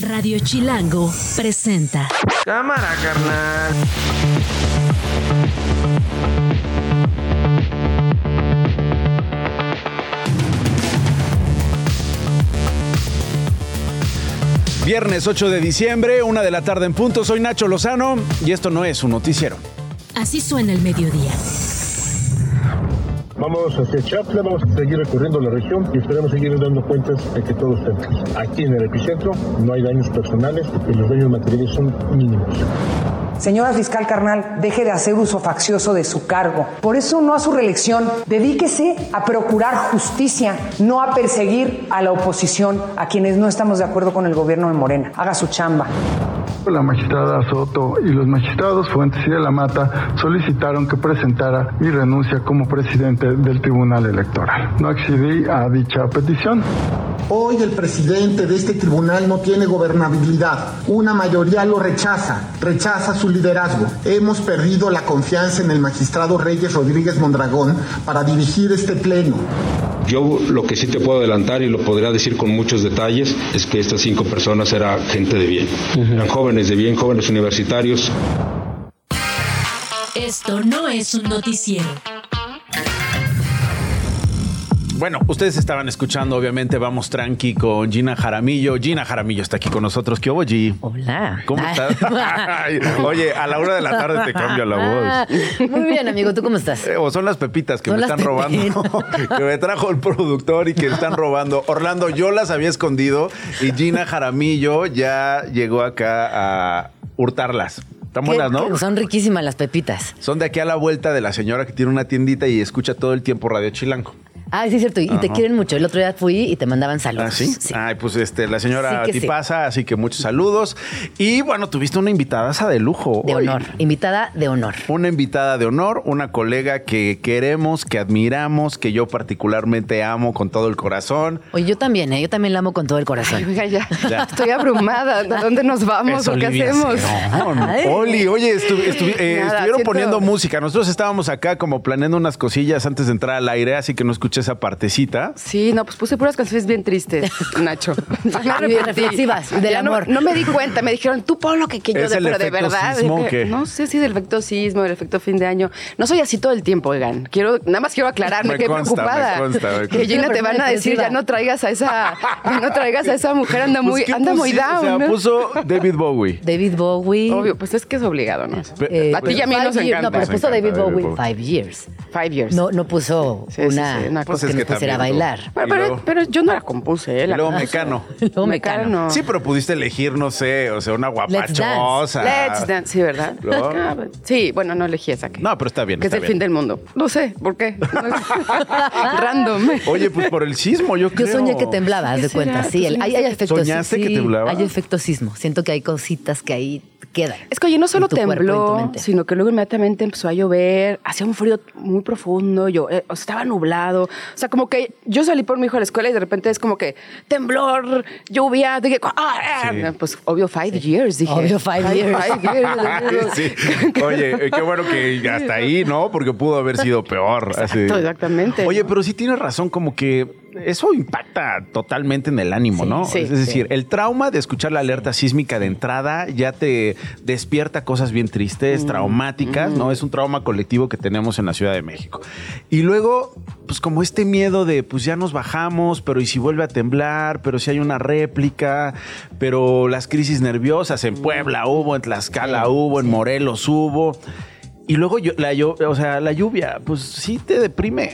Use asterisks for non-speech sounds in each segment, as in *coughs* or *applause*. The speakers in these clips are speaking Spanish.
Radio Chilango presenta. Cámara, carnal. Viernes 8 de diciembre, una de la tarde en punto. Soy Nacho Lozano y esto no es un noticiero. Así suena el mediodía. Vamos hacia Chapla, vamos a seguir recorriendo la región y esperamos seguir dando cuentas de que todo bien. Aquí en el epicentro no hay daños personales y los daños materiales son mínimos. Señora fiscal carnal, deje de hacer uso faccioso de su cargo. Por eso no a su reelección. Dedíquese a procurar justicia, no a perseguir a la oposición, a quienes no estamos de acuerdo con el gobierno de Morena. Haga su chamba. La magistrada Soto y los magistrados Fuentes y de la Mata solicitaron que presentara mi renuncia como presidente del Tribunal Electoral. No accedí a dicha petición. Hoy el presidente de este tribunal no tiene gobernabilidad. Una mayoría lo rechaza, rechaza su liderazgo. Hemos perdido la confianza en el magistrado Reyes Rodríguez Mondragón para dirigir este pleno. Yo lo que sí te puedo adelantar y lo podría decir con muchos detalles es que estas cinco personas eran gente de bien. Eran jóvenes de bien, jóvenes universitarios. Esto no es un noticiero. Bueno, ustedes estaban escuchando, obviamente, Vamos Tranqui con Gina Jaramillo. Gina Jaramillo está aquí con nosotros. ¿Qué hubo, G? Hola. ¿Cómo *laughs* estás? Oye, a la hora de la tarde te cambia la voz. Muy bien, amigo. ¿Tú cómo estás? Eh, O son las pepitas que Son me están robando, *laughs* que me trajo el productor y que están robando. Orlando, yo las había escondido y Gina Jaramillo ya llegó acá a hurtarlas. Están buenas, ¿no? Son riquísimas las pepitas. Son de aquí a la vuelta de la señora que tiene una tiendita y escucha todo el tiempo Radio Chilango. Ah, sí, es cierto. Y te quieren mucho. El otro día fui y te mandaban saludos. ¿Ah, sí? Ay, pues este, la señora Sí. Tipasa, así que muchos saludos. Y bueno, tuviste una invitada de lujo. De hoy. honor. Invitada de honor. Una invitada de honor, una colega que queremos, que admiramos, que yo particularmente amo con todo el corazón. Oye, yo también, ¿eh? Yo también la amo con todo el corazón. Oiga, ya. *laughs* Ya. Estoy abrumada. ¿A dónde nos vamos o qué hacemos? *laughs* Ay. Oli, oye, estu- estu- eh, Nada, estuvieron siento- poniendo música. Nosotros estábamos acá como planeando unas cosillas antes de entrar al aire, así que no escuché esa partecita. Sí, no, pues puse puras canciones bien tristes, *laughs* Nacho. Y reflexivas, del Ya amor. No, me di cuenta, me dijeron, tú pon lo que, que yo, ¿Es de, el pero de efecto verdad. sismo qué? No sé si del efecto sismo, del efecto fin de año. No soy así todo el tiempo, oigan. Quiero, nada más quiero aclararme, Me qué consta, preocupada. me consta, me consta. Que Gina te van a decir, ya no traigas a esa, *laughs* ya no traigas a esa mujer, anda muy, Pues, ¿qué anda muy down. O sea, ¿no? puso David Bowie. David Bowie. Obvio, pues es que es obligado, ¿no? Pe- a ti y a mí Five nos encanta. No, pero puso David Bowie. Five Years. Five years. No, no puso Sí, sí, una, sí, una Pues es que, que pusiera a también, bailar. Pero, Y pero- luego- pero yo no la compuse, ¿eh? La luego. Mecano. *laughs* Luego Mecano. Mecano. Sí, pero pudiste elegir, no sé, o sea, una Let's guapachosa. Let's Dance, sí, ¿verdad? Ah, sí, bueno, no elegí esa. Que, No, pero está bien, Que está es el bien. fin del mundo. No sé, ¿por qué? *laughs* *laughs* Random. Oye, pues por el sismo, yo Yo creo. soñé que temblaba, haz ¿Qué de cuenta. ¿Tú Sí, el- hay, hay efectos. ¿Soñaste que sí, temblaba? Hay efecto sismo. Siento que hay cositas que ahí quedan. Es que oye, no solo tembló, sino que luego inmediatamente empezó a llover, hacía un frío muy profundo, yo, eh, o sea, estaba nublado. O sea, como que yo salí por mi hijo a la escuela y de repente es como que temblor, lluvia, dije, ah, ah, Sí. pues obvio, five years, dije. Obvio, five years. five years. *laughs* Sí. Oye, eh, qué bueno que hasta ahí, ¿no? Porque pudo haber sido peor. así. Exacto, exactamente. Oye, pero sí tienes razón, como que eso impacta totalmente en el ánimo, ¿no? sí, es decir, el trauma de escuchar la alerta sísmica de entrada ya te despierta cosas bien Mm, tristes, traumáticas, ¿no? Es un trauma colectivo que tenemos en la Ciudad de México. Y luego, pues como este miedo de, pues ya nos bajamos, pero ¿y si vuelve a temblar? Pero si hay una réplica, pero las crisis nerviosas en Puebla hubo, en Tlaxcala hubo, en Morelos hubo. Y luego yo- la, llo- o sea, la lluvia, pues sí te deprime.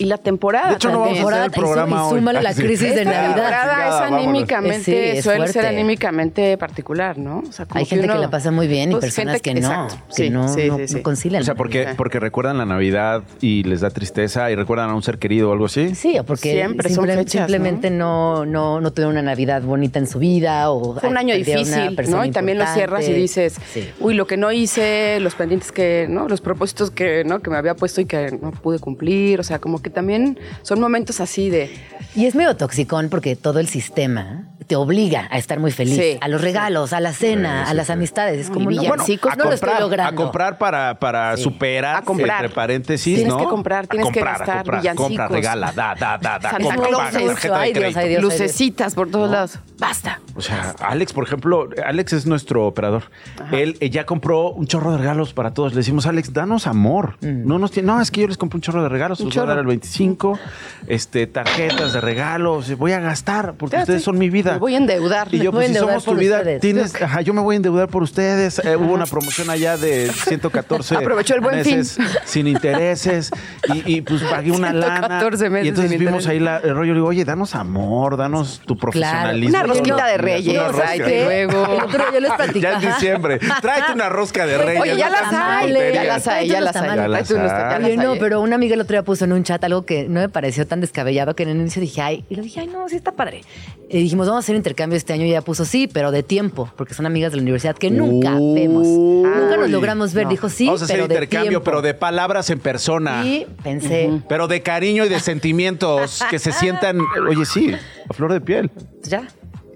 Y la temporada De hecho, no vamos a hacer el Temporada, y programa su- y hoy. la sí. crisis de Esta Navidad. temporada Chingada, es anímicamente, Sí, es suele ser anímicamente particular, ¿no? O sea, como Hay gente que uno- la pasa muy bien y pues, personas gente que no, exacto, que sí, no, sí, no- sí, sí. no concilian. O sea, porque, porque recuerdan la Navidad y les da tristeza y recuerdan a un ser querido o algo así. Sí, o porque Siempre son simple- fechas, simplemente ¿no? No, no, tuvieron una Navidad bonita en su vida o Fue un año difícil, ¿no? Y también lo cierras y dices, Sí. uy, lo que no hice, los pendientes que, ¿no? Los propósitos que, ¿no? Que me había puesto y que no pude cumplir. O sea, como que también son momentos así de. Y es medio toxicón porque todo el sistema te obliga a estar muy feliz. Sí. A los regalos, a la cena, a las amistades. Es como, no, villancicos, a no lo estoy comprar, logrando. A comprar para, para Sí. superar, A comprar. entre paréntesis, Tienes ¿no? que comprar, A tienes que comprar, a gastar, comprar, villancicos. Compra, regala, da, da, da, da. Santa compra, Claus, paga, mucho. tarjeta de Ay, Dios, ay, Dios. Lucecitas por todos lados. Basta. O sea, Alex, por ejemplo, Alex es nuestro operador. Él eh, ya compró un chorro de regalos para todos. Le decimos, Alex, danos amor. No nos tiene, no, es que yo les compré un chorro de regalos, Un los voy a dar chorro. el 25, este, tarjetas de regalos, voy a gastar porque ustedes son mi vida. Voy a endeudar. Y yo, Me voy a pues si endeudar somos tu vida, ustedes. tienes, ajá, yo me voy a endeudar por ustedes. Eh, hubo una promoción allá de *laughs* 114 Aprovechó el buen fin. meses sin intereses y, y, pues pagué una lana. 114 meses y entonces sin vimos interés. ahí la- el rollo. Le digo, oye, danos amor, danos tu profesionalismo. Una rosquita de Una reyes. rosca. Ay, te luego. El otro día les platico. Ya ajá. diciembre. Tráete una rosca de reyes. Oye, ya no las hay, ya las hay, ya las hay. No, pero una amiga el otro día puso en un chat algo que no me pareció tan descabellado que en el inicio dije, ay, y le dije, ay, no, sí está padre. Y dijimos, vamos a hacer intercambio este año y ella puso sí, pero de tiempo, porque son amigas de la universidad que nunca vemos. Nunca nos logramos ver. Dijo sí, Vamos a hacer pero de intercambio, pero de palabras en persona. Y pensé, Pero de cariño y de *laughs* sentimientos que se sientan, oye, sí, a flor de piel. ya.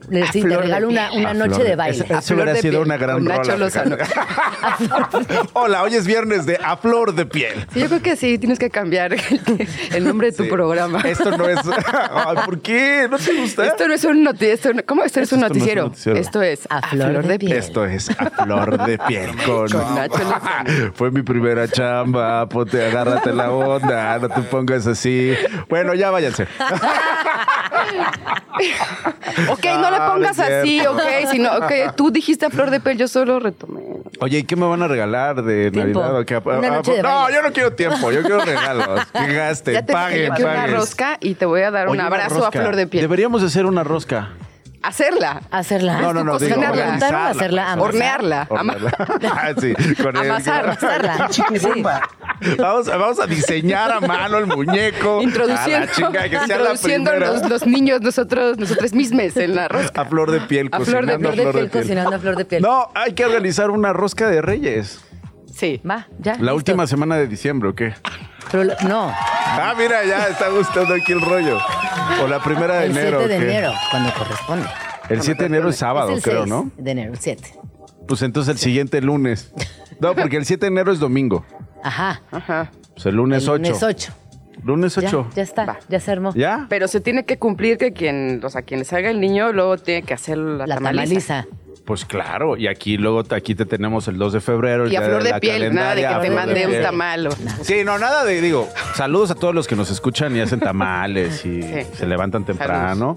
Le A sí, te regalo una, una noche de baile. Eso, hubiera sido piel, una gran con Nacho rola. *laughs* Hola, hoy es viernes de A Flor de Piel. Sí, yo creo que sí, tienes que cambiar el, el nombre de tu Sí. programa. Esto no es. *laughs* Ay, ¿Por qué? ¿No te gusta? Esto no es un noticiero. ¿Cómo? Esto es un Esto no es un noticiero. noticiero. Esto es A flor de piel. Esto es A Flor de Piel *laughs* con, Con Nacho. Fue mi primera chamba. Ponte, agárrate la onda. No te pongas así. Bueno, ya váyanse. *laughs* Ok, no le Ah, pongas no así, ok, sino, ok, tú dijiste a flor de piel, yo solo retomé. Oye, ¿y qué me van a regalar de Tiempo. Navidad? Ah, de no, yo no quiero tiempo. Yo quiero regalos. Que gasten, Ya te paguen, que una paguen. rosca y te voy a dar Oye, un abrazo a flor de piel. Deberíamos de hacer una rosca. Hacerla. Hacerla. No, no, no, digo, cocinarla. ¿Preguntaron organizarla. hacerla? Amasar. Hornearla. Hornearla. Ah, sí, con el- Amasar. Amasarla. Sí. Vamos, vamos a diseñar a mano el muñeco. Introduciendo, chinga, que sea la introduciendo los, los niños, nosotros, nosotros mismos en la rosca. A flor de piel, A flor de cocinando Flor de piel cocinando a flor de piel. No, hay que organizar una rosca de reyes. Sí. Va, ya. La listo. última semana de diciembre, ¿o qué? Pero no, Ah, mira, ya está gustando aquí el rollo. O la primera de el enero. 7 de enero, cuando corresponde. El 7 de enero es sábado, es el creo, 6 ¿no? de enero, el 7. Pues entonces el siguiente lunes. No, porque el 7 de enero es domingo. Ajá. Ajá. Pues el lunes el 8. lunes 8. Lunes Ya, 8. ya está, Va. ya se armó. ¿Ya? Pero se tiene que cumplir que quien, o sea, quien le salga el niño luego tiene que hacer la, La tamaliza. tamaliza. Pues claro, y aquí luego te- aquí te tenemos el 2 de febrero. el Y a día flor de piel, nada de que te mande un tamal. o- Sí, no, nada de, digo, saludos a todos los que nos escuchan y hacen tamales y Sí. se levantan temprano.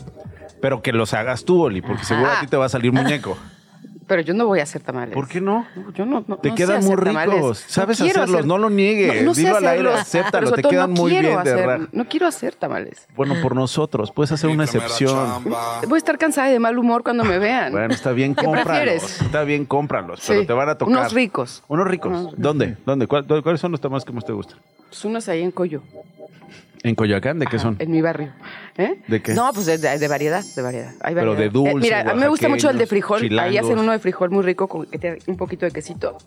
Pero que los hagas tú, Oli, porque seguro a ti te va a salir muñeco. Pero yo no voy a hacer tamales. ¿Por qué no? Yo no, no Te no quedan sé muy hacer tamales. ricos. Sabes hacerlos, no lo niegues. No, Dilo al aire, acéptalo, te quedan no muy quiero bien de hacer- ra- No quiero hacer tamales. Bueno, por nosotros, puedes hacer una excepción. Voy a estar cansada y de mal humor cuando me vean. Bueno, está bien, ¿Qué cómpralos. prefieres? Está bien, cómpralos, Sí, pero te van a tocar. unos ricos. Unos ricos. ¿Dónde? ¿Dónde? ¿Cuál- ¿Cuáles son los temas que más te gustan? Pues unos ahí en Coyo, ¿En Coyoacán? ¿De qué son? en mi barrio. ¿Eh? ¿De qué? No, pues de, de- de variedad, de variedad. Hay Pero de dulce, Eh, mira, a mí me gusta mucho el de frijol. Ahí hacen uno de frijol muy rico con que un poquito de quesito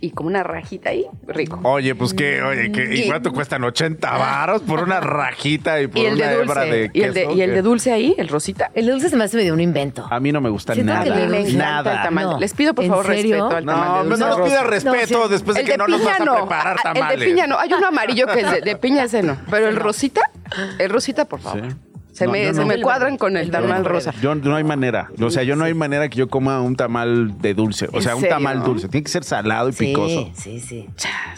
y como una rajita ahí, rico. Oye, pues qué, oye, ¿qué, ¿y cuánto cuestan? ¿80 varos por una rajita y por Y el una de hebra dulce. de y, el de, queso? y el de dulce ahí, el rosita. El dulce se me hace medio un invento. A mí no me gusta Siento que nada. le me nada. tamal. No. Les pido por ¿En favor serio? respeto al No, tamal de no, dulce. no nos pidas No, respeto sí. después de el que de no nos vas a no. preparar tamales. El de piña no. Hay uno amarillo que es de, de piña ese no. Pero el rosita, el rosita, por favor. Sí. Se, No, me, se no. me cuadran con el tamal rosa. Yo no hay manera. O sea, yo no hay manera que yo coma un tamal de dulce. O ¿En sea, un serio? tamal dulce. Tiene que ser salado y picoso. Sí, sí, sí.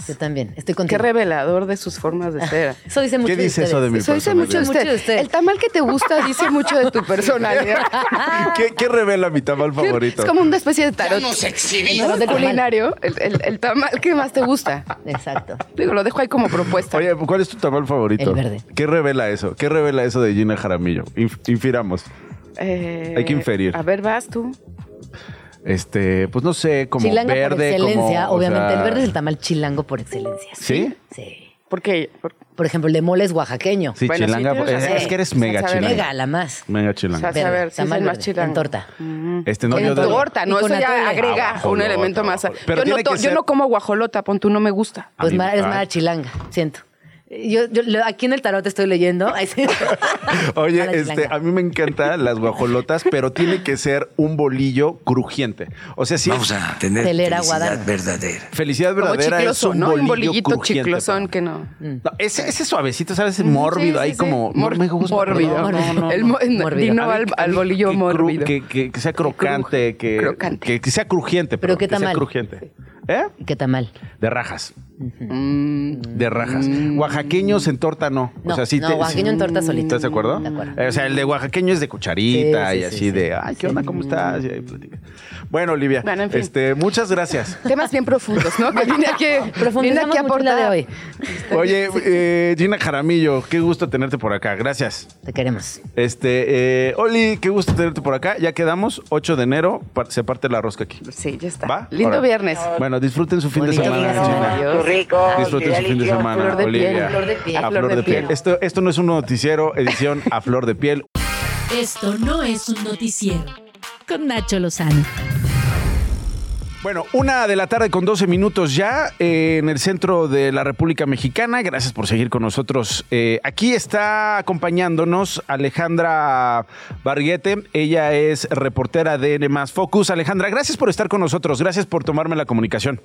Yo también. Estoy Qué contigo. revelador de sus formas de ser. *laughs* Eso dice mucho ¿Qué de dice eso de mi Eso dice mucho de usted. de usted. El tamal que te gusta dice mucho de tu personalidad. *laughs* ¿Qué, qué revela mi tamal favorito? Es como una especie de tarot. Tarot de tamal. culinario. El, el- el tamal que más te gusta. Exacto. Digo, lo dejo ahí como propuesta. Oye, ¿cuál es tu tamal favorito? El verde. ¿Qué revela eso? ¿Qué revela eso de Gina Jaramillo? Inf- infiramos. Eh, hay que inferir. A ver, vas tú. Este, pues no sé, como Chilanga verde, por excelencia. como, o Obviamente, sea, el verde es el tamal chilango por excelencia. ¿Sí? Sí. ¿Por qué? Por- Por ejemplo, el de mole es oaxaqueño. Sí, Bueno, sí, chilanga. tienes es, que eres Sí, mega chilanga. Mega, la más. Mega chilanga. O sea, a ver, sí es tamal el más verde, chilango. En torta. Este, no, En yo de- torta, no, eso ya agrega Abajo, un elemento más. Pero yo, no yo no como guajolota, pon tú, no me gusta. Pues es ah. mala chilanga, siento. Yo, aquí en el tarot estoy leyendo. *laughs* Oye, este, a mí me encantan las guajolotas, pero tiene que ser un bolillo crujiente. O sea, sí. Vamos a tener felicidad verdadera. Felicidad verdadera es un ¿no? bolillo Un bolillito crujiente. chiclosón que no. No, ese, ese suavecito, ¿sabes? Mórbido, Sí, sí, ahí sí. como... Mor- me gusta. Mórbido. No, no, no, El mo- Mórbido. Dino al, bolillo que cru- mórbido. Que, que- que sea crocante, que, crocante. que, que sea crujiente. Pero ¿qué que sea crujiente. ¿Eh? ¿Qué tamal? De rajas. Mm. De rajas. Oaxaqueños en torta no. No, o sea, sí no, te- oaxaqueño sí- en torta solito. ¿Estás de acuerdo? De acuerdo. O sea, el de oaxaqueño es de cucharita Sí, sí, y sí, así sí. de, ay, ¿qué onda? ¿Cómo estás? Y ahí platica. Bueno, Olivia, Bueno, en fin. este, muchas gracias. *laughs* Temas bien profundos, ¿no? Que vine aquí, Profundizamos aquí a de hoy. Oye, eh, Gina Jaramillo, qué gusto tenerte por acá. Gracias. Te queremos. Este, eh, Oli, qué gusto tenerte por acá. Ya quedamos, 8 de enero, se parte la rosca aquí. Sí, ya está. ¿Va? Lindo viernes. Bueno, disfruten su fin de semana, día. Gina. Adiós. Rico. Disfruten su fin de semana, Flor de piel, Olivia. flor de piel. A flor de piel. Esto, esto no es un noticiero, edición a flor de piel. Esto no es un noticiero. Con Nacho Lozano. Bueno, una de la tarde con 12 minutos ya eh, en el centro de la República Mexicana. Gracias por seguir con nosotros. Eh, aquí está acompañándonos Alejandra Barguete. Ella es reportera de N Focus. Alejandra, gracias por estar con nosotros. Gracias por tomarme la comunicación.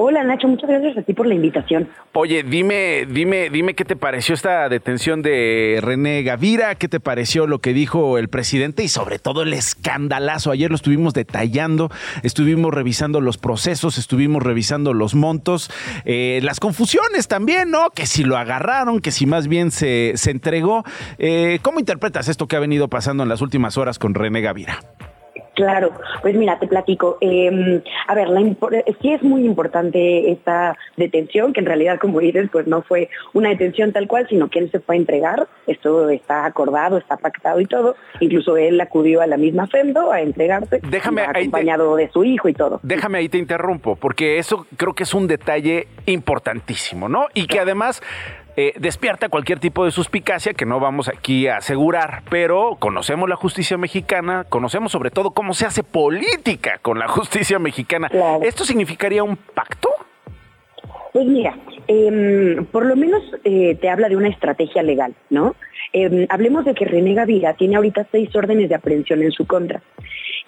Hola Nacho, muchas gracias a ti por la invitación. Oye, dime, dime, dime qué te pareció esta detención de René Gavira, qué te pareció lo que dijo el presidente y sobre todo el escandalazo. Ayer lo estuvimos detallando, estuvimos revisando los procesos, estuvimos revisando los montos, eh, las confusiones también, ¿no? Que si lo agarraron, que si más bien se, se entregó. Eh, ¿Cómo interpretas esto que ha venido pasando en las últimas horas con René Gavira? Claro, pues mira, te platico. Eh, a ver, la sí es muy importante esta detención, que en realidad, como dices, pues no fue una detención tal cual, sino que él se fue a entregar. Esto está acordado, está pactado y todo. Incluso él acudió a la misma FEMDO a entregarse, Déjame te- acompañado de su hijo y todo. Déjame ahí te interrumpo, porque eso creo que es un detalle importantísimo, ¿no? Y que además eh, despierta cualquier tipo de suspicacia que no vamos aquí a asegurar, pero conocemos la justicia mexicana, conocemos sobre todo cómo se hace política con la justicia mexicana. Claro. ¿Esto significaría un pacto? Pues mira, em, por lo menos eh, te habla de una estrategia legal, ¿no? Em, hablemos de que René Gavira tiene ahorita seis órdenes de aprehensión en su contra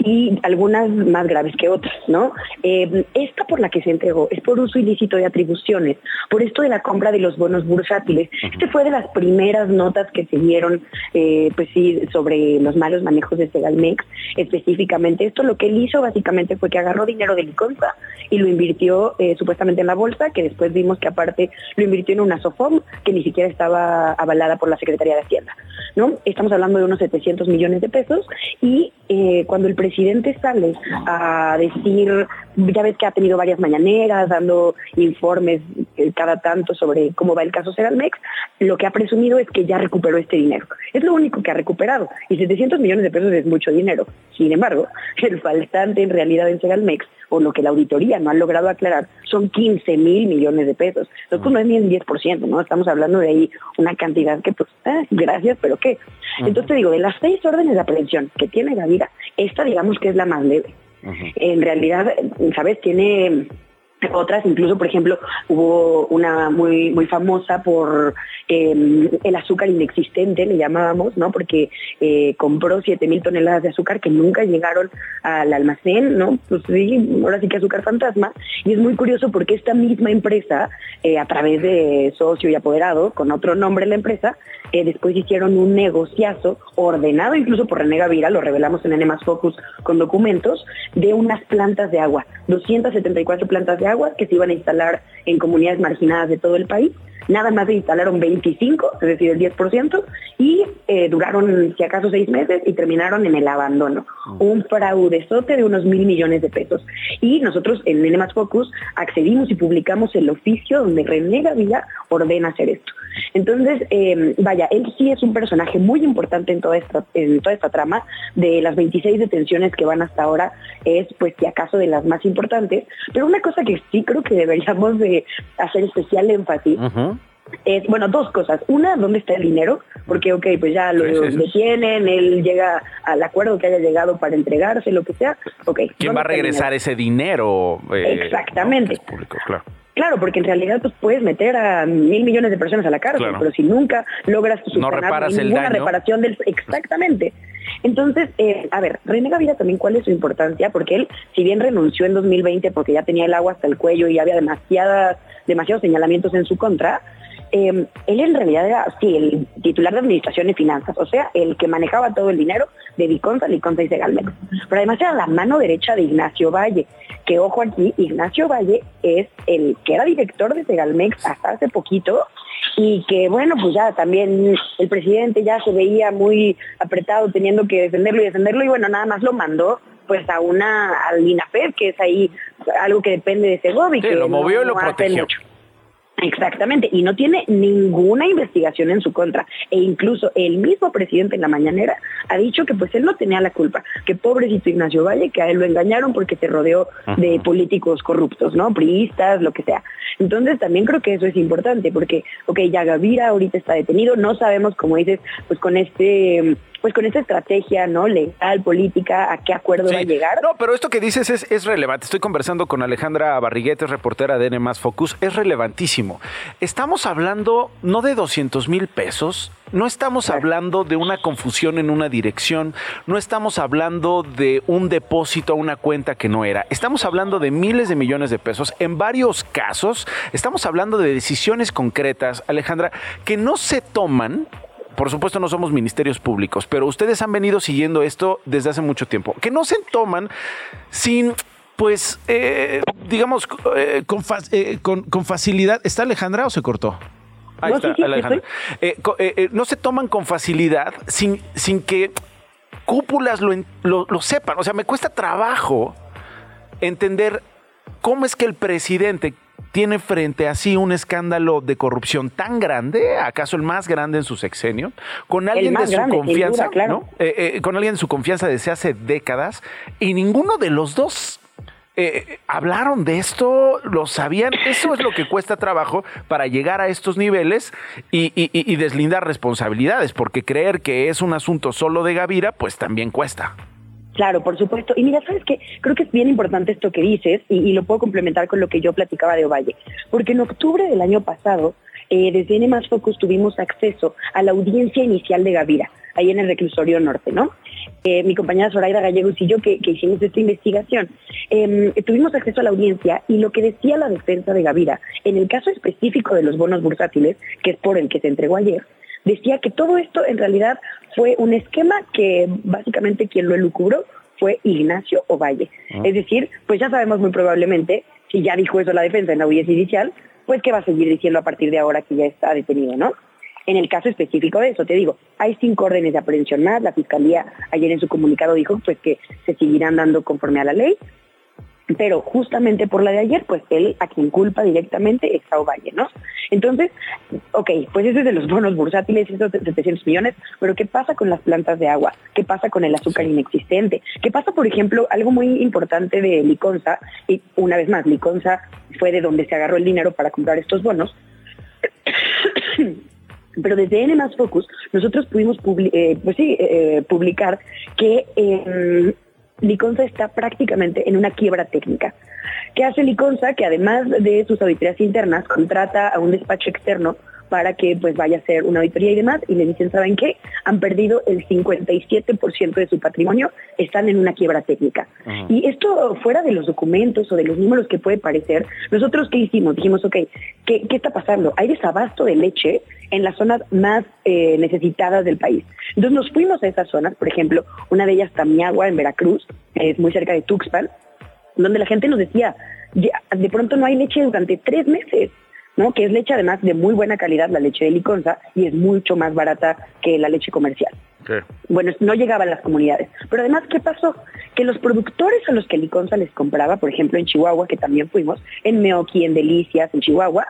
y algunas más graves que otras, ¿no? Em, esta por la que se entregó es por uso ilícito de atribuciones, por esto de la compra de los bonos bursátiles. Este fue de las primeras notas que se dieron, eh, pues sí, sobre los malos manejos de Segalmex, específicamente. Esto lo que él hizo básicamente fue que agarró dinero de Liconza y lo invirtió eh, supuestamente en la bolsa, que después vimos que aparte lo invirtió en una SOFOM que ni siquiera estaba avalada por la Secretaría de Hacienda. ¿no? Estamos hablando de unos 700 millones de pesos y eh, cuando el presidente sale a decir, ya ves que ha tenido varias mañaneras dando informes eh, cada tanto sobre cómo va el caso Segalmex, lo que ha presumido es que ya recuperó este dinero. Es lo único que ha recuperado y 700 millones de pesos es mucho dinero. Sin embargo, *laughs* el faltante en realidad en Segalmex o lo que la auditoría no ha logrado aclarar son 15 mil millones de pesos. Entonces, no es ni el 10%, ¿no? Estamos hablando de ahí una cantidad que, pues, eh, gracias, pero ¿qué? Entonces, te digo, de las seis órdenes de aprehensión que tiene Gavira, esta digamos que es la más leve. En realidad, ¿sabes? Tiene otras, incluso, por ejemplo, hubo una muy, muy famosa por eh, el azúcar inexistente, le llamábamos, ¿no? Porque eh, compró 7 mil toneladas de azúcar que nunca llegaron al almacén, ¿no? Pues sí, ahora sí que azúcar fantasma. Y es muy curioso porque esta misma empresa, eh, a través de socio y apoderado, con otro nombre la empresa, eh, después hicieron un negociazo ordenado incluso por René Gavira, lo revelamos en Enemas Focus con documentos, de unas plantas de agua, 274 plantas de agua que se iban a instalar en comunidades marginadas de todo el país. Nada más se instalaron 25, es decir, el 10%, y eh, duraron, si acaso, seis meses y terminaron en el abandono. Un fraudezote de unos mil millones de pesos. Y nosotros en Enemas Focus accedimos y publicamos el oficio donde René Gavira ordena hacer esto. Entonces, eh, vaya, él sí es un personaje muy importante en toda, esta, en toda esta trama. De las 26 detenciones que van hasta ahora, es pues si acaso de las más importantes. Pero una cosa que sí creo que deberíamos de hacer especial énfasis es, bueno, dos cosas. Una, ¿dónde está el dinero? Porque, ok, pues ya lo detienen, él llega al acuerdo que haya llegado para entregarse, lo que sea. Ok. ¿Quién ¿dónde va a regresar dinero? ese dinero? eh, Exactamente. público, claro. Claro, porque en realidad pues puedes meter a mil millones de personas a la cárcel, pero si nunca logras no reparas el ninguna daño. reparación del exactamente. Entonces, eh, a ver, René Gavira también cuál es su importancia, porque él, si bien renunció en 2020 porque ya tenía el agua hasta el cuello y había demasiadas, demasiados señalamientos en su contra, eh, él en realidad era, sí, el titular de Administración y Finanzas, o sea, el que manejaba todo el dinero de Liconza, Liconza y Segalmex. Pero además era la mano derecha de Ignacio Valle, que ojo aquí, Ignacio Valle es el que era director de Segalmex hasta hace poquito y que bueno, pues ya también el presidente ya se veía muy apretado teniendo que defenderlo y defenderlo y bueno, nada más lo mandó pues a una al INAFED, que es ahí algo que depende de Segovia. Sí, que lo movió no- y lo no hace protegió. mucho. Exactamente, y no tiene ninguna investigación en su contra. E incluso el mismo presidente en la mañanera ha dicho que pues él no tenía la culpa, que pobrecito Ignacio Valle, que a él lo engañaron porque se rodeó de políticos corruptos, ¿no? Priistas, lo que sea. Entonces también creo que eso es importante, porque, ok, ya Gavira ahorita está detenido, no sabemos, como dices, pues con este pues con esta estrategia no legal, política, a qué acuerdo va a llegar. No, pero esto que dices es, es relevante. Estoy conversando con Alejandra Barriguetes, reportera de N Focus. Es relevantísimo. Estamos hablando no de 200 mil pesos, no estamos hablando de una confusión en una dirección, no estamos hablando de un depósito a una cuenta que no era. Estamos hablando de miles de millones de pesos. En varios casos, estamos hablando de decisiones concretas, Alejandra, que no se toman por supuesto no somos ministerios públicos, pero ustedes han venido siguiendo esto desde hace mucho tiempo, que no se toman sin, pues, eh, digamos, eh, con, fa- eh, con- con facilidad. ¿Está Alejandra o se cortó? Ahí No, está, sí, sí, Alejandra. No se toman con facilidad sin, sin que cúpulas lo, lo- lo sepan. O sea, me cuesta trabajo entender cómo es que el presidente tiene frente a sí un escándalo de corrupción tan grande, acaso el más grande en su sexenio, con alguien de su grande, confianza, duda, claro. ¿no? Eh, eh, con alguien de su confianza desde hace décadas, y ninguno de los dos eh, hablaron de esto, lo sabían. Eso es lo que cuesta trabajo para llegar a estos niveles y, y- y- y deslindar responsabilidades, porque creer que es un asunto solo de Gavira, pues también cuesta. Claro, por supuesto. Y mira, ¿sabes qué? Creo que es bien importante esto que dices y, lo puedo complementar con lo que yo platicaba de Ovalle. Porque en octubre del año pasado, eh, desde N más Focus tuvimos acceso a la audiencia inicial de Gavira, ahí en el reclusorio norte, ¿no? Eh, mi compañera Zoraida Gallegos y yo que, que hicimos esta investigación, eh, tuvimos acceso a la audiencia y lo que decía la defensa de Gavira, en el caso específico de los bonos bursátiles, que es por el que se entregó ayer, decía que todo esto en realidad fue un esquema que básicamente quien lo elucubró fue Ignacio Ovalle. Es decir, pues ya sabemos muy probablemente, si ya dijo eso la defensa en la audiencia inicial, pues que va a seguir diciendo a partir de ahora que ya está detenido, ¿no? En el caso específico de eso, te digo, hay cinco órdenes de aprehensión más, la Fiscalía ayer en su comunicado dijo pues que se seguirán dando conforme a la ley, pero justamente por la de ayer, pues él a quien culpa directamente es a Ovalle, ¿no? Entonces, ok, pues ese es de los bonos bursátiles, esos de 700 millones, pero ¿qué pasa con las plantas de agua? ¿Qué pasa con el azúcar inexistente? ¿Qué pasa, por ejemplo, algo muy importante de Liconza? Y una vez más, Liconza fue de donde se agarró el dinero para comprar estos bonos, *coughs* pero desde N más Focus nosotros pudimos publi- eh, pues sí, eh, publicar que eh, Liconza está prácticamente en una quiebra técnica. ¿Qué hace Liconza? Que además de sus auditorías internas, contrata a un despacho externo para que pues vaya a hacer una auditoría y demás, y le dicen, ¿saben qué? Han perdido el 57% de su patrimonio, están en una quiebra técnica. Y esto fuera de los documentos o de los números que puede parecer, nosotros qué hicimos? Dijimos, ok, ¿qué, qué está pasando? Hay desabasto de leche en las zonas más eh, necesitadas del país. Entonces nos fuimos a esas zonas, por ejemplo, una de ellas Tamiagua en Veracruz, es muy cerca de Tuxpan, donde la gente nos decía, "Ya, de pronto no hay leche durante tres meses. ¿No? que es leche además de muy buena calidad, la leche de liconza, y es mucho más barata que la leche comercial. Bueno, no llegaba a las comunidades. Pero además, ¿qué pasó? Que los productores a los que Liconza les compraba, por ejemplo en Chihuahua, que también fuimos, en Meoqui, en Delicias, en Chihuahua,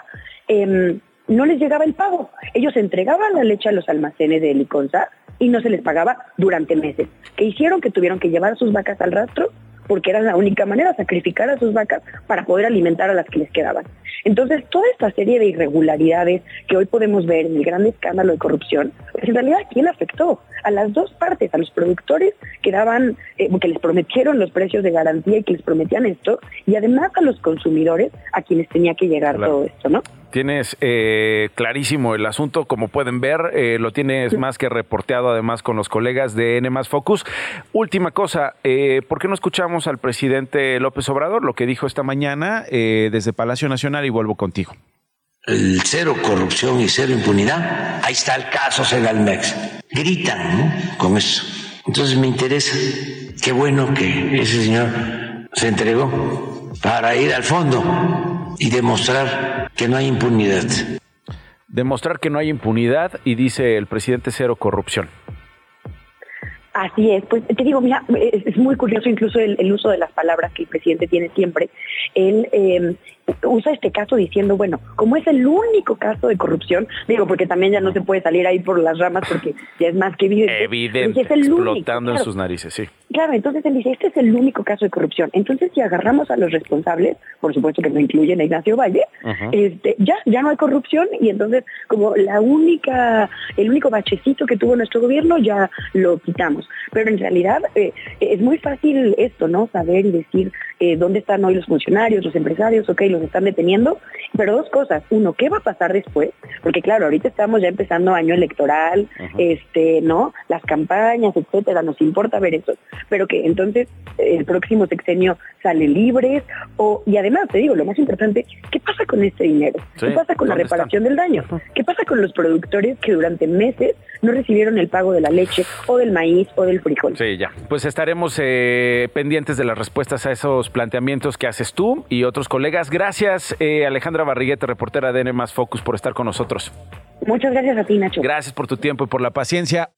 em, no les llegaba el pago. Ellos entregaban la leche a los almacenes de Liconza y no se les pagaba durante meses. ¿Qué hicieron? Que tuvieron que llevar sus vacas al rastro porque era la única manera, sacrificar a sus vacas para poder alimentar a las que les quedaban. Entonces, toda esta serie de irregularidades que hoy podemos ver en el gran escándalo de corrupción, pues en realidad, ¿a quién afectó? A las dos partes, a los productores que daban, eh, que les prometieron los precios de garantía y que les prometían esto, y además a los consumidores a quienes tenía que llegar todo esto, ¿no? Tienes eh, clarísimo el asunto, como pueden ver, eh, lo tienes más que reporteado además con los colegas de N Focus. Última cosa, eh, ¿por qué no escuchamos al presidente López Obrador lo que dijo esta mañana desde Palacio Nacional y vuelvo contigo? El cero corrupción y cero impunidad, ahí está el caso Segalmex. Gritan con eso. Entonces me interesa, qué bueno que ese señor se entregó para ir al fondo y demostrar que no hay impunidad. Demostrar que no hay impunidad y dice el presidente cero corrupción. Así es, pues te digo, mira, es, muy curioso incluso el, uso de las palabras que el presidente tiene siempre. Él eh, usa este caso diciendo, bueno, como es el único caso de corrupción, digo, porque también ya no se puede salir ahí por las ramas porque ya es más que evidente. *laughs* Evidente, explotando en sus narices, sí. Claro, entonces él dice, este es el único caso de corrupción. Entonces, si agarramos a los responsables, por supuesto que no incluyen a Ignacio Valle, este, ya, ya no hay corrupción y entonces como la única, el único bachecito que tuvo nuestro gobierno ya lo quitamos. Pero en realidad eh, es muy fácil esto, ¿no? Saber y decir eh, dónde están hoy los funcionarios, los empresarios, ok, los están deteniendo, pero dos cosas. Uno, ¿qué va a pasar después? Porque claro, ahorita estamos ya empezando año electoral, este, ¿no? Las campañas, etcétera, nos importa ver eso. Pero que entonces el próximo sexenio sale libres, o, y además te digo, lo más importante, ¿qué pasa con este dinero? ¿Qué pasa con la reparación del daño? ¿Qué pasa con los productores que durante meses no recibieron el pago de la leche o del maíz o del frijol? Sí, ya. Pues estaremos eh, pendientes de las respuestas a esos planteamientos que haces tú y otros colegas. Gracias, eh, Alejandra Barriguete, reportera de N Focus, por estar con nosotros. Muchas gracias a ti, Nacho. Gracias por tu tiempo y por la paciencia.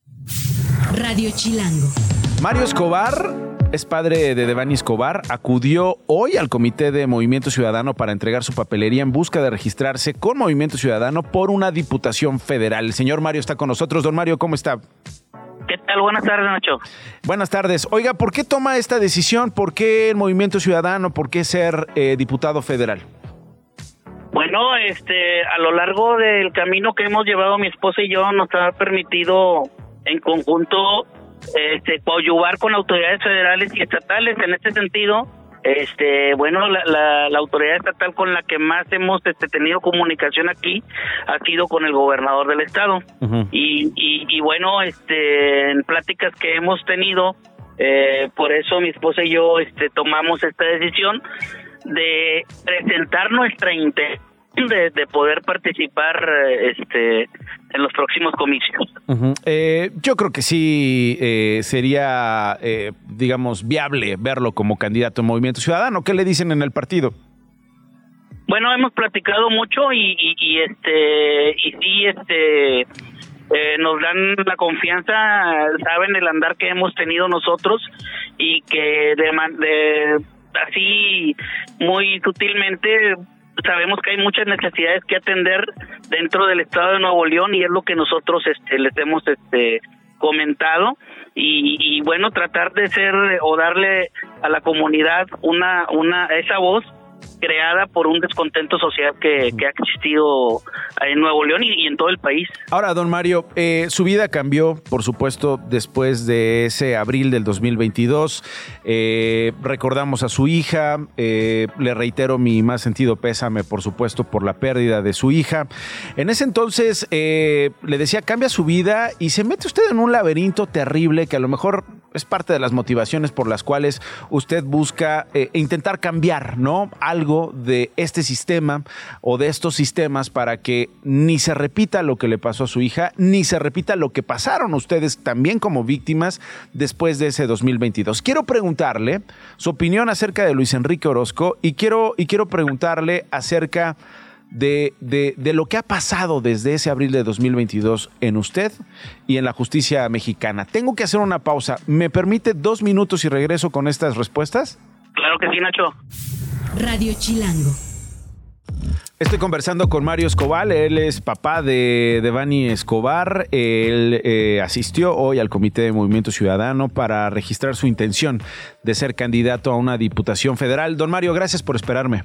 Radio Chilango. Mario Escobar es padre de Devani Escobar, acudió hoy al Comité de Movimiento Ciudadano para entregar su papelería en busca de registrarse con Movimiento Ciudadano por una diputación federal. El señor Mario está con nosotros. Don Mario, ¿cómo está? ¿Qué tal? Buenas tardes, Nacho. Buenas tardes. Oiga, ¿por qué toma esta decisión? ¿Por qué el Movimiento Ciudadano? ¿Por qué ser eh, diputado federal? Bueno, este, a lo largo del camino que hemos llevado mi esposa y yo nos ha permitido en conjunto este coadyuvar con autoridades federales y estatales en este sentido este bueno la, la, autoridad estatal con la que más hemos este, tenido comunicación aquí ha sido con el gobernador del estado. Y, y, bueno este en pláticas que hemos tenido eh, por eso mi esposa y yo este tomamos esta decisión de presentar nuestra intención de, poder participar este en los próximos comicios. Eh, yo creo que sí eh, sería, eh, digamos, viable verlo como candidato en Movimiento Ciudadano. ¿Qué le dicen en el partido? Bueno, hemos platicado mucho y, y, este y sí este nos dan la confianza, saben el andar que hemos tenido nosotros y que de, de así muy sutilmente sabemos que hay muchas necesidades que atender dentro del estado de Nuevo León y es lo que nosotros este, les hemos este, comentado y, y, bueno tratar de ser o darle a la comunidad una una esa voz creada por un descontento social que, ha existido en Nuevo León y, en todo el país. Ahora, don Mario, eh, su vida cambió, por supuesto, después de ese abril del 2022. Eh, recordamos a su hija, eh, le reitero mi más sentido pésame, por supuesto, por la pérdida de su hija. En ese entonces, le decía, cambia su vida y se mete usted en un laberinto terrible que a lo mejor es parte de las motivaciones por las cuales usted busca intentar cambiar, ¿no? algo de este sistema o de estos sistemas para que ni se repita lo que le pasó a su hija, ni se repita lo que pasaron ustedes también como víctimas después de ese 2022. Quiero preguntarle su opinión acerca de Luis Enrique Orozco y quiero, y quiero preguntarle acerca de, de, de, lo que ha pasado desde ese abril de 2022 en usted y en la justicia mexicana. Tengo que hacer una pausa. ¿Me permite dos minutos y regreso con estas respuestas? Claro que sí, Nacho. Radio Chilango. Estoy conversando con Mario Escobar, él es papá de Devani Escobar, él eh, asistió hoy al Comité de Movimiento Ciudadano para registrar su intención de ser candidato a una diputación federal. Don Mario, gracias por esperarme.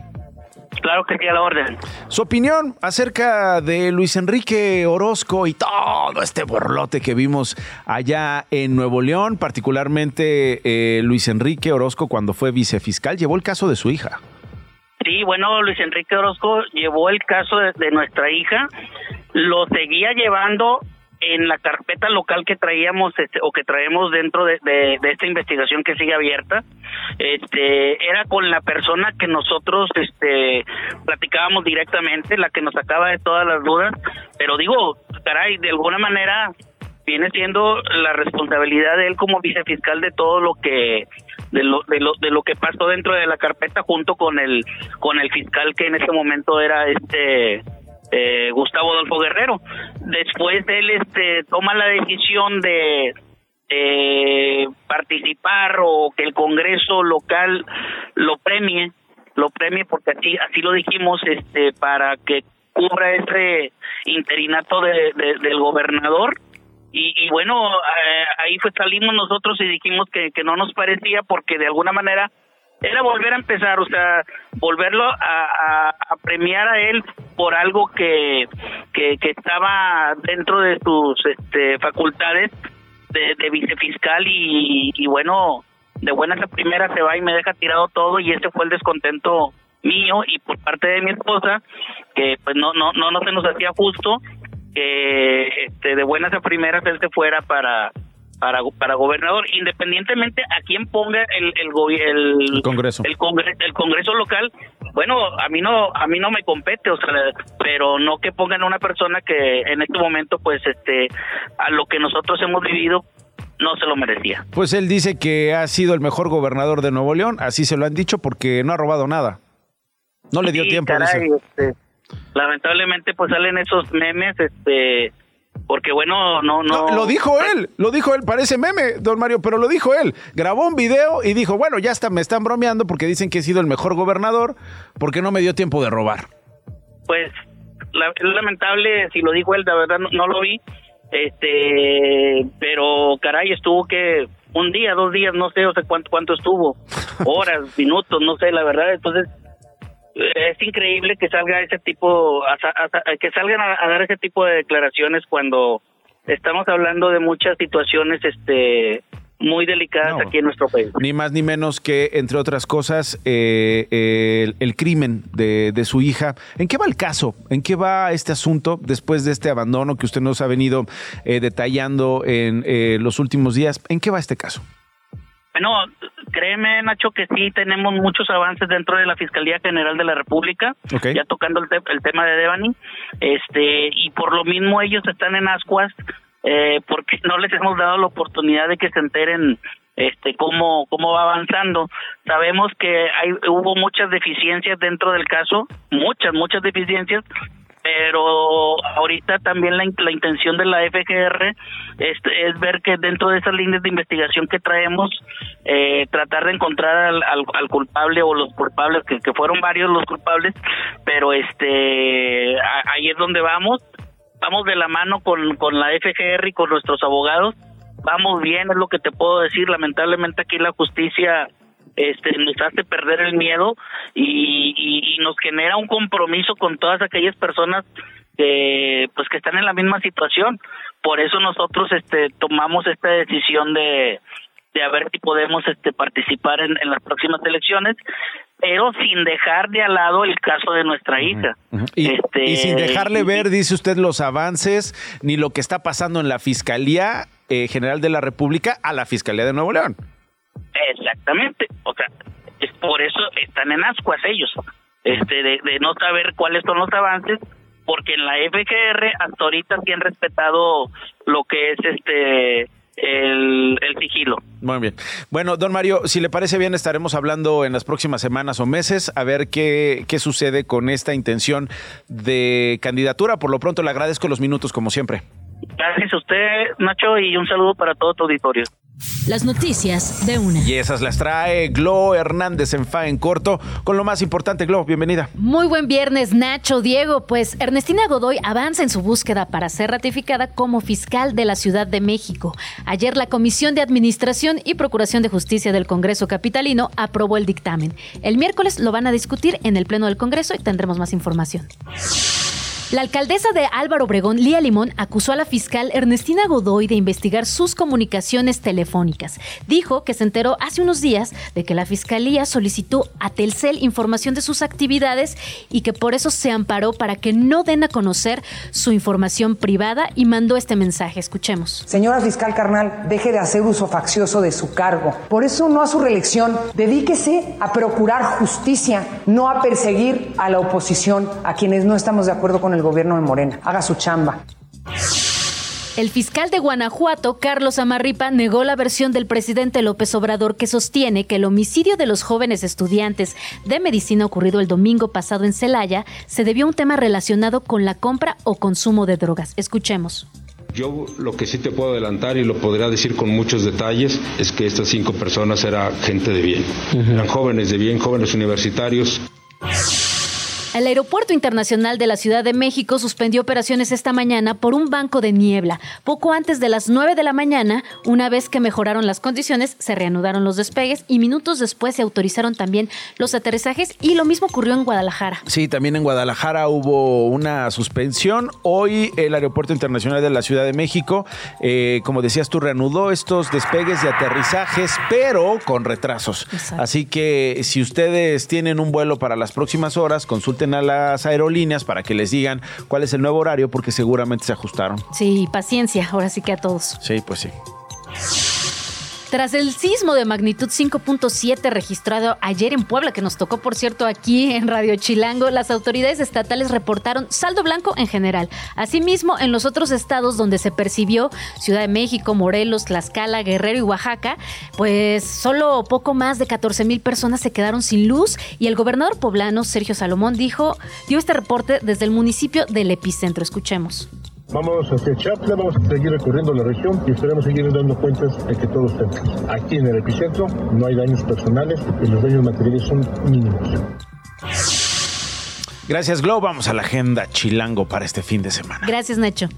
Claro que sí, a la orden. Su opinión acerca de Luis Enrique Orozco y todo este borlote que vimos allá en Nuevo León, particularmente eh, Luis Enrique Orozco cuando fue vicefiscal, llevó el caso de su hija. Sí, bueno, Luis Enrique Orozco llevó el caso de, nuestra hija, lo seguía llevando en la carpeta local que traíamos este, o que traemos dentro de, esta investigación que sigue abierta. Este era con la persona que nosotros este platicábamos directamente la que nos sacaba de todas las dudas pero digo caray de alguna manera viene siendo la responsabilidad de él como vicefiscal de todo lo que de lo, de lo, de lo que pasó dentro de la carpeta junto con el con el fiscal que en ese momento era este eh, Gustavo Adolfo Guerrero. Después él este toma la decisión de eh, participar o que el Congreso local lo premie lo premie porque así así lo dijimos este para que cubra ese interinato de, del gobernador y, bueno, eh, ahí fue salimos nosotros y dijimos que, que no nos parecía porque de alguna manera era volver a empezar, o sea, volverlo a, a, premiar a él por algo que, que, que, estaba dentro de sus este, facultades de, de vicefiscal y, y bueno, de buenas a primeras se va y me deja tirado todo y ese fue el descontento mío y por parte de mi esposa que pues no no no no se nos hacía justo que este, de buenas a primeras él se fuera para para, para gobernador, independientemente a quién ponga el el, el, Congreso el, el Congreso local, bueno, a mí no a mí no me compete, o sea, pero no que pongan a una persona que en este momento pues este a lo que nosotros hemos vivido no se lo merecía. Pues él dice que ha sido el mejor gobernador de Nuevo León, así se lo han dicho porque no ha robado nada. No le dio tiempo. Caray, este, lamentablemente pues salen esos memes, este, porque bueno, no, no, Lo dijo él, lo dijo él, parece meme, don Mario, pero lo dijo él. Grabó un video y dijo, bueno, ya está, me están bromeando porque dicen que he sido el mejor gobernador porque no me dio tiempo de robar. Pues es lamentable, si lo dijo él, de verdad no, lo vi, este, pero caray, estuvo que un día, dos días, no sé, o sea, cuánto, cuánto estuvo, *laughs* horas, minutos, no sé, la verdad, entonces es increíble que salga ese tipo, que salgan a, dar ese tipo de declaraciones cuando estamos hablando de muchas situaciones, este, muy delicadas aquí en nuestro país. Ni más ni menos que, entre otras cosas, eh, el, crimen de, su hija. ¿En qué va el caso? ¿En qué va este asunto después de este abandono que usted nos ha venido eh, detallando en eh, los últimos días? ¿En qué va este caso? Bueno, créeme, Nacho, que sí tenemos muchos avances dentro de la Fiscalía General de la República, ya tocando el, el, tema de Devani, este, y por lo mismo ellos están en ascuas, eh, porque *laughs* no les hemos dado la oportunidad de que se enteren este cómo cómo va avanzando. Sabemos que hay hubo muchas deficiencias dentro del caso muchas muchas deficiencias pero ahorita también la, la intención de la FGR es, es, ver que dentro de esas líneas de investigación que traemos, eh, tratar de encontrar al, al, culpable o los culpables, que, que, fueron varios los culpables, pero este ahí es donde vamos, vamos de la mano con, con la FGR y con nuestros abogados, vamos bien, es lo que te puedo decir, lamentablemente aquí la justicia este, nos hace perder el miedo y, y, nos genera un compromiso con todas aquellas personas que pues que están en la misma situación por eso nosotros este tomamos esta decisión de de a ver si podemos este participar en, en las próximas elecciones pero sin dejar de al lado el caso de nuestra hija. y, este, y, sin dejarle ver, dice usted, los avances ni lo que está pasando en la Fiscalía eh, General de la República a la Fiscalía de Nuevo León. Exactamente, o sea, es por eso están en ascuas ellos, este, de, no saber cuáles son los avances, porque en la FGR hasta ahorita sí han respetado lo que es este el, el, sigilo. Muy bien. Bueno, don Mario, si le parece bien, estaremos hablando en las próximas semanas o meses a ver qué, qué sucede con esta intención de candidatura. Por lo pronto, le agradezco los minutos, como siempre. Gracias a usted, Nacho, y un saludo para todo tu auditorio. Las noticias de una. Y esas las trae Glo Hernández en Fa en corto con lo más importante. Glo, bienvenida. Muy buen viernes, Nacho, Diego. Pues Ernestina Godoy avanza en su búsqueda para ser ratificada como fiscal de la Ciudad de México. Ayer la Comisión de Administración y Procuración de Justicia del Congreso Capitalino aprobó el dictamen. El miércoles lo van a discutir en el Pleno del Congreso y tendremos más información. La alcaldesa de Álvaro Obregón, Lía Limón, acusó a la fiscal Ernestina Godoy de investigar sus comunicaciones telefónicas. Dijo que se enteró hace unos días de que la fiscalía solicitó a Telcel información de sus actividades y que por eso se amparó para que no den a conocer su información privada y mandó este mensaje. Escuchemos. Señora fiscal carnal, deje de hacer uso faccioso de su cargo. Por eso no a su reelección. Dedíquese a procurar justicia, no a perseguir a la oposición, a quienes no estamos de acuerdo con el gobierno de Morena. Haga su chamba. El fiscal de Guanajuato, Carlos Amarripa, negó la versión del presidente López Obrador que sostiene que el homicidio de los jóvenes estudiantes de medicina ocurrido el domingo pasado en Celaya se debió a un tema relacionado con la compra o consumo de drogas. Escuchemos. Yo lo que sí te puedo adelantar y lo podría decir con muchos detalles es que estas cinco personas eran gente de bien. Eran jóvenes de bien, jóvenes universitarios. El Aeropuerto Internacional de la Ciudad de México suspendió operaciones esta mañana por un banco de niebla. Poco antes de las 9 de la mañana, una vez que mejoraron las condiciones, se reanudaron los despegues y minutos después se autorizaron también los aterrizajes y lo mismo ocurrió en Guadalajara. Sí, también en Guadalajara hubo una suspensión. Hoy el Aeropuerto Internacional de la Ciudad de México, eh, como decías tú, reanudó estos despegues y aterrizajes, pero con retrasos. Exacto. Así que si ustedes tienen un vuelo para las próximas horas, consulten a las aerolíneas para que les digan cuál es el nuevo horario porque seguramente se ajustaron. Sí, paciencia, ahora sí que a todos. Sí, pues sí. Tras el sismo de magnitud 5.7 registrado ayer en Puebla, que nos tocó, por cierto, aquí en Radio Chilango, las autoridades estatales reportaron saldo blanco en general. Asimismo, en los otros estados donde se percibió, Ciudad de México, Morelos, Tlaxcala, Guerrero y Oaxaca, pues solo poco más de 14 mil personas se quedaron sin luz y el gobernador poblano, Sergio Salomón, dijo, dio este reporte desde el municipio del epicentro. Escuchemos. Vamos hacia Chapla, vamos a seguir recorriendo la región y esperemos seguir dando cuentas de que todo esté bien. Aquí en el epicentro no hay daños personales y los daños materiales son mínimos. Gracias, Glo. Vamos a la agenda chilango para este fin de semana. Gracias, Nacho.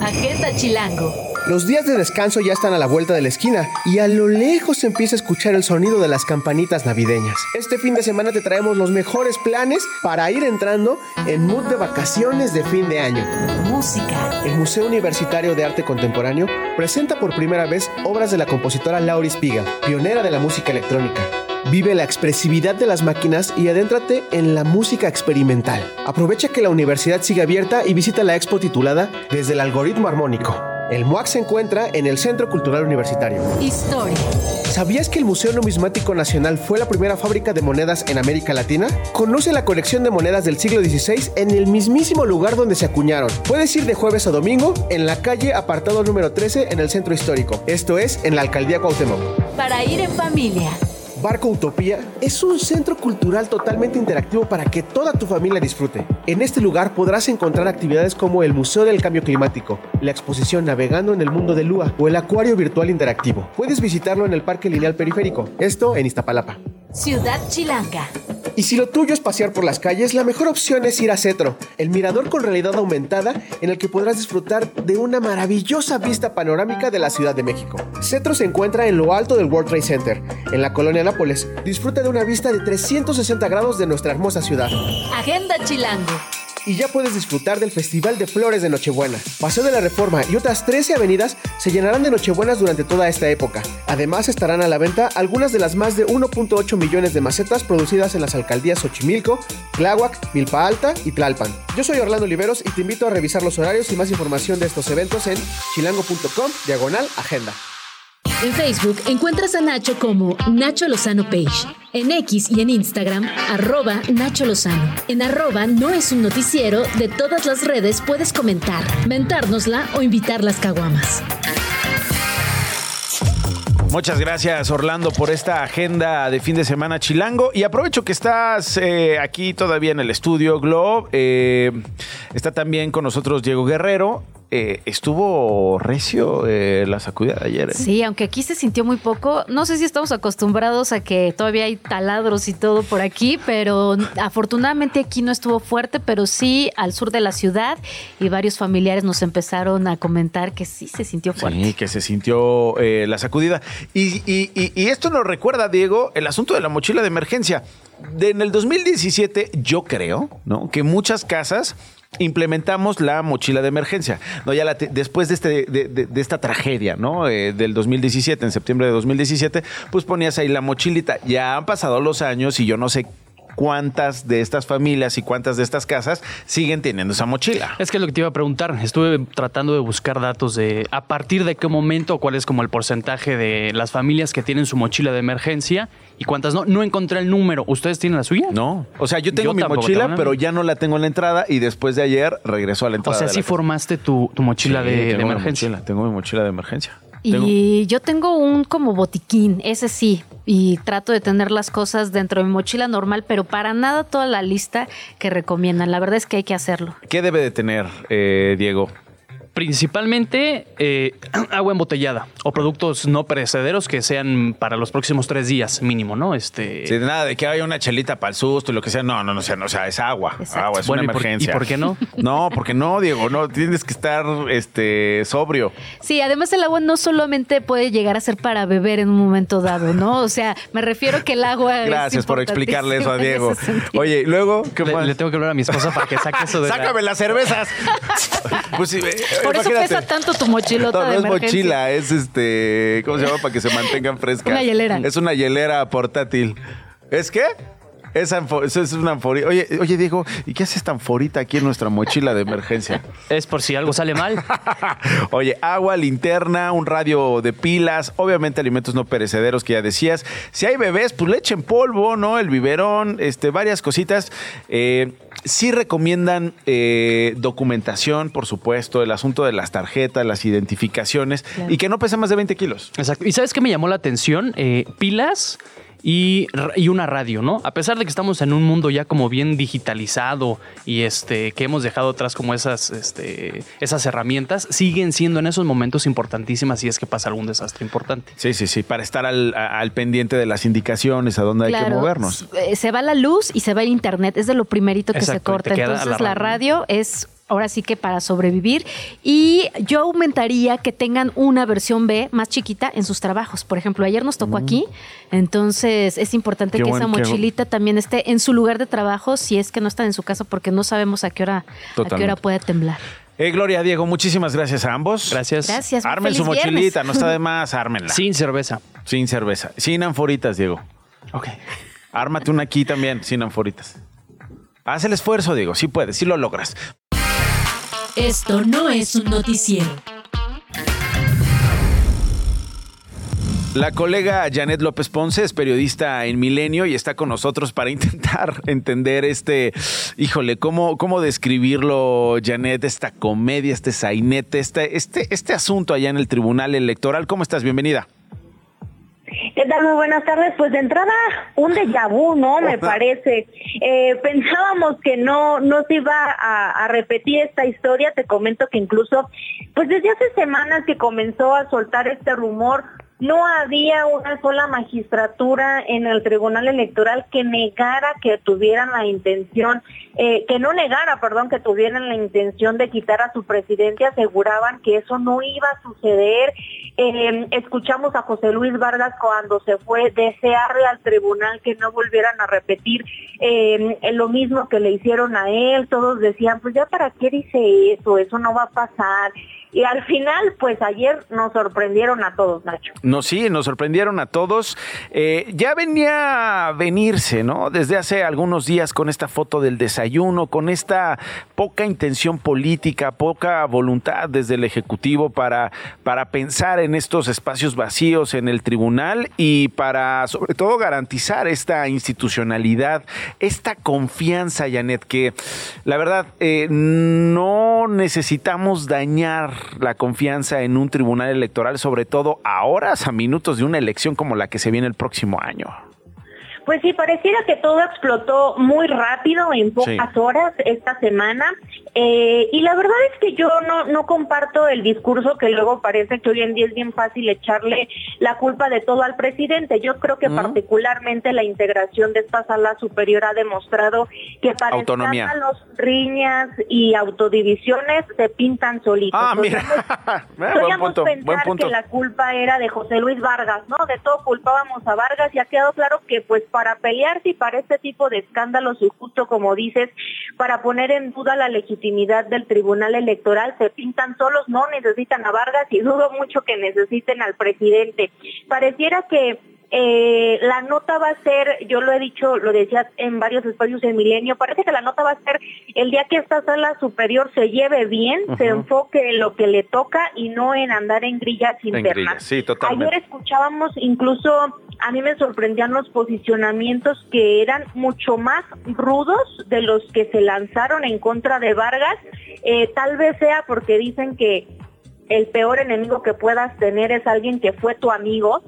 Agenda Chilango. Los días de descanso ya están a la vuelta de la esquina y a lo lejos se empieza a escuchar el sonido de las campanitas navideñas. Este fin de semana te traemos los mejores planes para ir entrando en mood de vacaciones de fin de año. Música. El Museo Universitario de Arte Contemporáneo presenta por primera vez obras de la compositora Laurie Spiegel, pionera de la música electrónica. Vive la expresividad de las máquinas y adéntrate en la música experimental. Aprovecha que la universidad sigue abierta y visita la expo titulada Desde el algoritmo armónico. El MUAC se encuentra en el Centro Cultural Universitario. Historia. ¿Sabías que el Museo Numismático Nacional fue la primera fábrica de monedas en América Latina? Conoce la colección de monedas del siglo XVI en el mismísimo lugar donde se acuñaron. Puedes ir de jueves a domingo en la calle apartado número 13 en el centro histórico. Esto es en la alcaldía Cuauhtémoc. Para ir en familia. Barco Utopía es un centro cultural totalmente interactivo para que toda tu familia disfrute. En este lugar podrás encontrar actividades como el Museo del Cambio Climático, la exposición Navegando en el Mundo de Lua o el Acuario Virtual Interactivo. Puedes visitarlo en el Parque Lineal Periférico, esto en Iztapalapa. Ciudad Chilanga. Y si lo tuyo es pasear por las calles, la mejor opción es ir a Cetro, el mirador con realidad aumentada en el que podrás disfrutar de una maravillosa vista panorámica de la Ciudad de México. Cetro se encuentra en lo alto del World Trade Center, en la colonia Nápoles. Disfruta de una vista de 360 grados de nuestra hermosa ciudad. Agenda Chilango. Y ya puedes disfrutar del Festival de Flores de Nochebuena. Paseo de la Reforma y otras 13 avenidas se llenarán de Nochebuenas durante toda esta época. Además estarán a la venta algunas de las más de 1.8 millones de macetas producidas en las alcaldías Xochimilco, Tláhuac, Milpa Alta y Tlalpan. Yo soy Orlando Oliveros y te invito a revisar los horarios y más información de estos eventos en chilango.com diagonal agenda. En Facebook encuentras a Nacho como Nacho Lozano Page. En X y en Instagram, arroba Nacho Lozano. En arroba no es un noticiero, de todas las redes puedes comentar, mentárnosla o invitar las caguamas. Muchas gracias Orlando por esta agenda de fin de semana chilango y aprovecho que estás eh, aquí todavía en el estudio Glob. Eh, está también con nosotros Diego Guerrero eh, estuvo recio eh, la sacudida de ayer. ¿eh? Sí, aunque aquí se sintió muy poco. No sé si estamos acostumbrados a que todavía hay taladros y todo por aquí, pero afortunadamente aquí no estuvo fuerte, pero sí al sur de la ciudad y varios familiares nos empezaron a comentar que sí se sintió fuerte. Sí, que se sintió la sacudida. Y, y- y- y esto nos recuerda, Diego, el asunto de la mochila de emergencia. De- en el 2017, yo creo, ¿no? Que muchas casas implementamos la mochila de emergencia. No, ya después de, este, de esta tragedia, ¿no? Eh, del 2017, en septiembre de 2017, pues ponías ahí la mochilita. Ya han pasado los años y yo no sé cuántas de estas familias y cuántas de estas casas siguen teniendo esa mochila. Es que es lo que te iba a preguntar. Estuve tratando de buscar datos de a partir de qué momento, cuál es como el porcentaje de las familias que tienen su mochila de emergencia y cuántas no. No encontré el número. ¿Ustedes tienen la suya? No. O sea, yo tengo mi mochila, pero ya no la tengo en la entrada y después de ayer regresó a la O entrada. sea, de sí casa. formaste tu, tu mochila Sí, de, de emergencia. mochila, tengo mi mochila de emergencia. Tengo- Y yo tengo un como botiquín, ese sí, y trato de tener las cosas dentro de mi mochila normal, pero para nada toda la lista que recomiendan. La verdad es que hay que hacerlo. ¿Qué debe de tener, eh, Diego? Principalmente eh, *clears throat* agua embotellada o productos no perecederos que sean para los próximos tres días mínimo, ¿no? Este. Sí, de nada, de que haya una chelita para el susto y lo que sea. No, no, no, o sea, no, o sea, es agua. Agua, es Bueno, una ¿y por- emergencia. y por qué no? *laughs* No, porque no, Diego, no, tienes que estar este, sobrio. Sí, además el agua no solamente puede llegar a ser para beber en un momento dado, ¿no? O sea, me refiero que el agua. es Gracias por explicarle eso a Diego. Oye, ¿y luego, ¿qué Le, más? le tengo que hablar a mi esposa para que saque eso de. la- *laughs* ¡Sácame las cervezas! *laughs* pues sí, eh, Por eso imagínate. pesa tanto tu mochilota No, no de es mochila, es este. ¿Cómo se llama? Para que se mantengan *laughs* frescas. Una hielera. Es una hielera portátil. ¿Es qué? Es, eso es una anforita. Oye, oye, Diego, ¿y qué hace esta anforita aquí en nuestra mochila de emergencia? Es por si algo sale mal. *laughs* Oye, agua, linterna, un radio de pilas, obviamente alimentos no perecederos que ya decías. Si hay bebés, pues leche en polvo, ¿no? El biberón, este, varias cositas. Eh, sí recomiendan eh, documentación, por supuesto, el asunto de las tarjetas, las identificaciones y que no pese más de 20 kilos. Exacto. ¿Y sabes qué me llamó la atención? Eh, pilas y, una radio, ¿no? A pesar de que estamos en un mundo ya como bien digitalizado y este que hemos dejado atrás como esas, este, esas herramientas, siguen siendo en esos momentos importantísimas si es que pasa algún desastre importante. Sí, sí, sí, para estar al, a- al pendiente de las indicaciones, a dónde hay que movernos. eh, Se va la luz y se va el internet. Es de lo primerito que Exacto, se corta. Entonces la la radio es ahora sí que para sobrevivir. Y yo aumentaría que tengan una versión B más chiquita en sus trabajos. Por ejemplo, ayer nos tocó aquí, entonces es importante Qué que buen- esa mochilita también esté en su lugar de trabajo si es que no está en su casa porque no sabemos a qué hora, a qué hora puede temblar. Eh, Gloria, Diego, muchísimas gracias a ambos. Gracias. Gracias, Armen su mochilita, viernes. no está de *laughs* más, ármenla. Sin cerveza. Sin cerveza. Sin anforitas, Diego. Ok. Ármate una aquí también, sin anforitas. Haz el esfuerzo, Diego. Sí puedes, sí lo logras. Esto no es un noticiero. La colega Janet López Ponce es periodista en Milenio y está con nosotros para *laughs* intentar entender este, híjole, cómo, cómo describirlo, Janet, esta comedia, este sainete, este, este, este asunto allá en el Tribunal Electoral. ¿Cómo estás? Bienvenida. ¿Qué tal? Muy buenas tardes. Pues de entrada, un déjà vu, ¿no? Me parece. Eh, pensábamos que no, no se iba a, a repetir esta historia. Te comento que incluso, pues desde hace semanas que comenzó a soltar este rumor, no había una sola magistratura en el Tribunal Electoral que negara que tuvieran la intención, eh, que no negara, perdón, que tuvieran la intención de quitar a su presidente, aseguraban que eso no iba a suceder. Eh, escuchamos a José Luis Vargas cuando se fue desearle al tribunal que no volvieran a repetir eh, lo mismo que le hicieron a él. Todos decían, pues ya para qué dice eso, eso no va a pasar. Y al final, pues ayer nos sorprendieron a todos, Nacho. No, sí, nos sorprendieron a todos. Eh, ya venía a venirse, ¿no? Desde hace algunos días con esta foto del desayuno, con esta poca intención política, poca voluntad desde el Ejecutivo para, para pensar en estos espacios vacíos en el tribunal y para, sobre todo, garantizar esta institucionalidad, esta confianza, Janet, que la verdad eh, no necesitamos dañar la confianza en un tribunal electoral, sobre todo a horas, a minutos de una elección como la que se viene el próximo año. Pues sí, pareciera que todo explotó muy rápido en pocas Sí. horas esta semana. Eh, y la verdad es que yo no, no comparto el discurso que luego parece que hoy en día es bien fácil echarle la culpa de todo al presidente. Yo creo que particularmente la integración de esta sala superior ha demostrado que para Autonomía. los riñas y autodivisiones se pintan solitos. Ah, mira. *laughs* Podríamos buen punto, pensar buen punto. que la culpa era de José Luis Vargas, ¿no? De todo culpábamos a Vargas y ha quedado claro que pues para pelearse y para este tipo de escándalos y justo como dices, para poner en duda la legitimidad del Tribunal Electoral, se pintan solos, no necesitan a Vargas y dudo mucho que necesiten al presidente. Pareciera que eh, la nota va a ser, yo lo he dicho, lo decía en varios espacios de Milenio, parece que la nota va a ser el día que esta sala superior se lleve bien, se enfoque en lo que le toca y no en andar en grillas En internas. grillas, sí, totalmente. Ayer escuchábamos incluso, a mí me sorprendían los posicionamientos que eran mucho más rudos de los que se lanzaron en contra de Vargas. Eh, tal vez sea porque dicen que el peor enemigo que puedas tener es alguien que fue tu amigo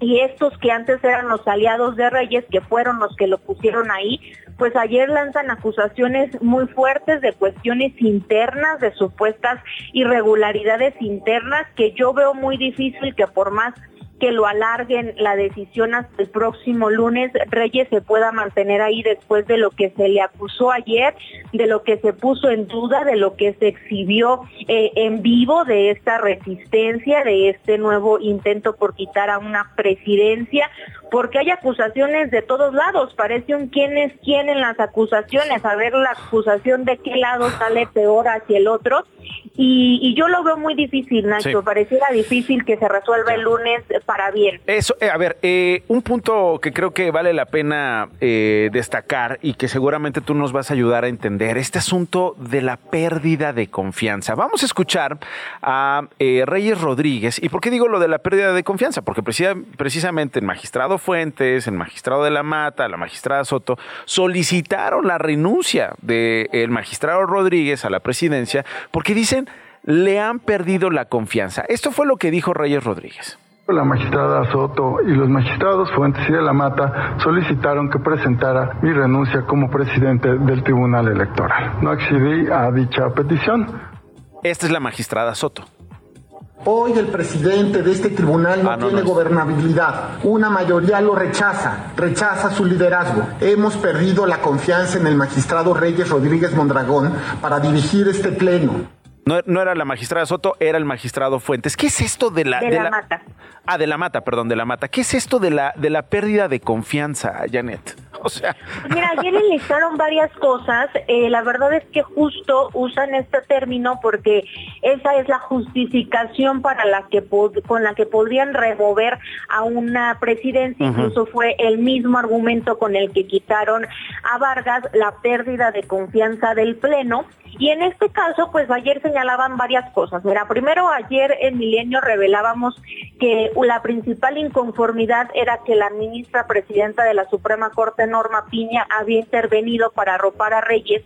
y estos que antes eran los aliados de Reyes, que fueron los que lo pusieron ahí, pues ayer lanzan acusaciones muy fuertes de cuestiones internas, de supuestas irregularidades internas, que yo veo muy difícil que por más que lo alarguen la decisión hasta el próximo lunes, Reyes se pueda mantener ahí después de lo que se le acusó ayer, de lo que se puso en duda, de lo que se exhibió eh, en vivo de esta resistencia, de este nuevo intento por quitar a una presidencia, porque hay acusaciones de todos lados, parece un quién es quién en las acusaciones, a ver la acusación de qué lado sale peor hacia el otro, y, y yo lo veo muy difícil, Nacho, Sí. pareciera difícil que se resuelva el lunes para bien. Eso, eh, a ver, eh, un punto que creo que vale la pena eh, destacar y que seguramente tú nos vas a ayudar a entender, este asunto de la pérdida de confianza. Vamos a escuchar a eh, Reyes Rodríguez. ¿Y por qué digo lo de la pérdida de confianza? Porque precisa- precisamente el magistrado Fuentes, el magistrado de la Mata, la magistrada Soto, solicitaron la renuncia del magistrado Rodríguez a la presidencia porque dicen le han perdido la confianza. Esto fue lo que dijo Reyes Rodríguez. La magistrada Soto y los magistrados Fuentes y de la Mata solicitaron que presentara mi renuncia como presidente del Tribunal Electoral. No accedí a dicha petición. Esta es la magistrada Soto. Hoy el presidente de este tribunal no, Ah, no, tiene no gobernabilidad. Una mayoría lo rechaza, rechaza su liderazgo. Hemos perdido la confianza en el magistrado Reyes Rodríguez Mondragón para dirigir este pleno. No, no era la magistrada Soto, era el magistrado Fuentes. ¿Qué es esto de la... De la Mata. Ah, de la mata, perdón, de la mata. ¿Qué es esto de la, de la pérdida de confianza, Janet? *laughs* O sea, Mira, ayer enlistaron varias cosas. Eh, la verdad es que justo usan este término porque esa es la justificación para la que con la que podrían remover a una presidencia. Incluso fue el mismo argumento con el que quitaron a Vargas la pérdida de confianza del pleno. Y en este caso, pues ayer señalaban varias cosas. Mira, primero ayer en Milenio revelábamos que la principal inconformidad era que la ministra presidenta de la Suprema Corte, Norma Piña, había intervenido para arropar a Reyes,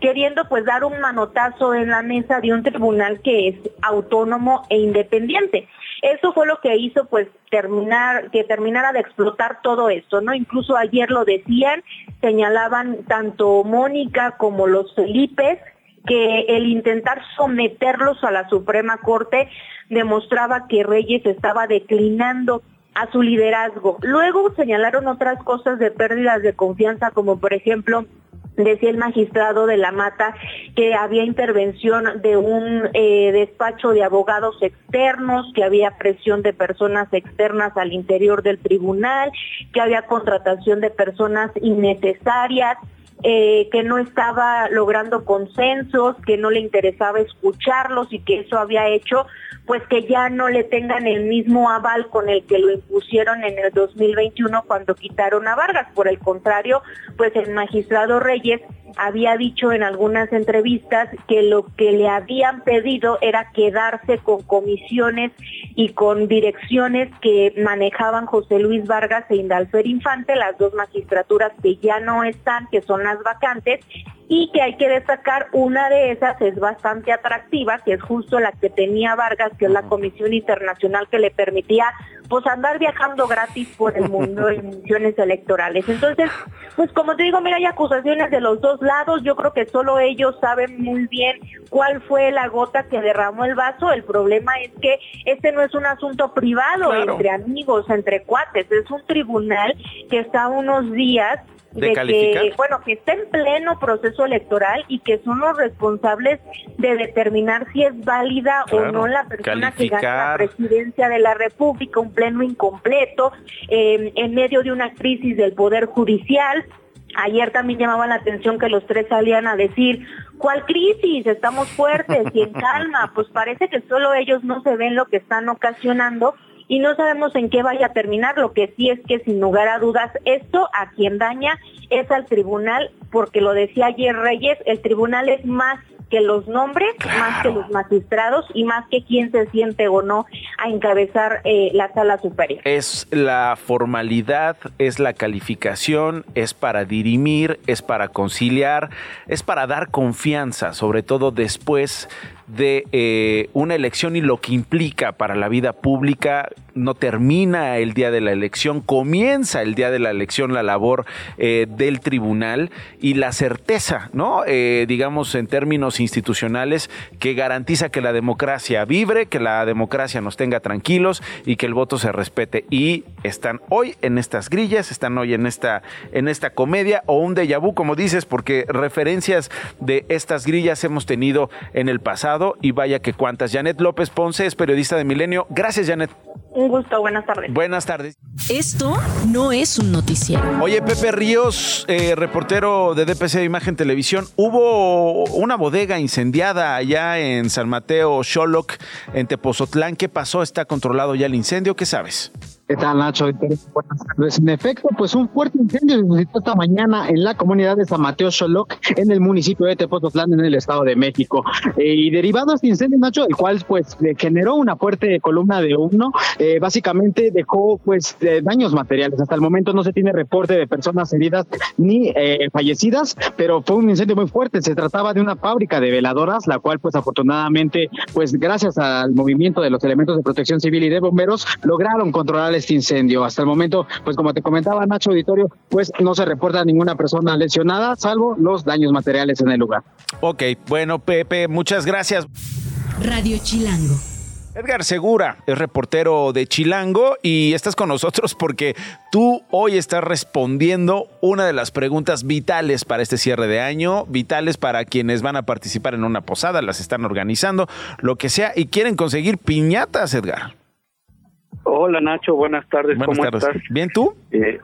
queriendo pues dar un manotazo en la mesa de un tribunal que es autónomo e independiente. Eso fue lo que hizo pues terminar, que terminara de explotar todo esto, ¿no? Incluso ayer lo decían, señalaban tanto Mónica como los Felipes, que el intentar someterlos a la Suprema Corte demostraba que Reyes estaba declinando a su liderazgo. Luego señalaron otras cosas de pérdidas de confianza, como por ejemplo decía el magistrado de la Mata que había intervención de un eh, despacho de abogados externos, que había presión de personas externas al interior del tribunal, que había contratación de personas innecesarias, eh, que no estaba logrando consensos, que no le interesaba escucharlos y que eso había hecho pues que ya no le tengan el mismo aval con el que lo impusieron en el 2021 cuando quitaron a Vargas. Por el contrario, pues el magistrado Reyes había dicho en algunas entrevistas que lo que le habían pedido era quedarse con comisiones y con direcciones que manejaban José Luis Vargas e Indalfer Infante, las dos magistraturas que ya no están, que son las vacantes, y que hay que destacar una de esas es bastante atractiva, que es justo la que tenía Vargas, que es la Comisión Internacional que le permitía pues andar viajando gratis por el mundo en *laughs* misiones electorales. Entonces, pues como te digo, mira, hay acusaciones de los dos lados, yo creo que solo ellos saben muy bien cuál fue la gota que derramó el vaso, el problema es que este no es un asunto privado entre amigos, entre cuates, es un tribunal que está unos días ¿De que, bueno, que está en pleno proceso electoral y que son los responsables de determinar si es válida o no la persona que gana la presidencia de la República, un pleno incompleto, eh, en medio de una crisis del Poder Judicial. Ayer también llamaba la atención que los tres salían a decir, ¿cuál crisis? Estamos fuertes y en *laughs* calma. Pues parece que solo ellos no se ven lo que están ocasionando y no sabemos en qué vaya a terminar. Lo que sí es que sin lugar a dudas esto a quien daña es al tribunal, porque lo decía ayer Reyes, el tribunal es más que los nombres, más que los magistrados y más que quien se siente o no a encabezar eh, la sala superior. Es la formalidad, es la calificación, es para dirimir, es para conciliar, es para dar confianza, sobre todo después de eh, una elección y lo que implica para la vida pública. No termina el día de la elección, comienza el día de la elección la labor eh, del tribunal y la certeza, ¿no? Eh, digamos en términos institucionales, que garantiza que la democracia vibre, que la democracia nos tenga tranquilos y que el voto se respete. Y están hoy en estas grillas, están hoy en esta, en esta comedia o un déjà vu, como dices, porque referencias de estas grillas hemos tenido en el pasado y vaya que cuántas. Janet López Ponce es periodista de Milenio. Gracias, Janet. Un gusto, buenas tardes. Buenas tardes. Esto no es un noticiero. Oye, Pepe Ríos, eh, reportero de DPC de Imagen Televisión, hubo una bodega incendiada allá en San Mateo, Xoloc, en Tepozotlán. ¿Qué pasó? ¿Está controlado ya el incendio? ¿Qué sabes? ¿Qué tal, Nacho? Tardes. En efecto, pues un fuerte incendio se suscitó esta mañana en la comunidad de San Mateo Xoloc, en el municipio de Tepozotlán, en el Estado de México. Eh, y derivado de este incendio, Nacho, el cual pues generó una fuerte columna de humo, eh, básicamente dejó pues eh, daños materiales. Hasta el momento no se tiene reporte de personas heridas ni eh, fallecidas, pero fue un incendio muy fuerte. Se trataba de una fábrica de veladoras, la cual pues afortunadamente, pues gracias al movimiento de los elementos de protección civil y de bomberos, lograron controlar este incendio. Hasta el momento, pues como te comentaba Nacho Auditorio, pues no se reporta ninguna persona lesionada, salvo los daños materiales en el lugar. Ok, bueno, Pepe, muchas gracias. Radio Chilango. Edgar Segura es reportero de Chilango y estás con nosotros porque tú hoy estás respondiendo una de las preguntas vitales para este cierre de año, vitales para quienes van a participar en una posada, las están organizando, lo que sea, y quieren conseguir piñatas, Edgar. Hola Nacho, buenas tardes. Buenas ¿Cómo tardes. estás? ¿Bien tú? Eh,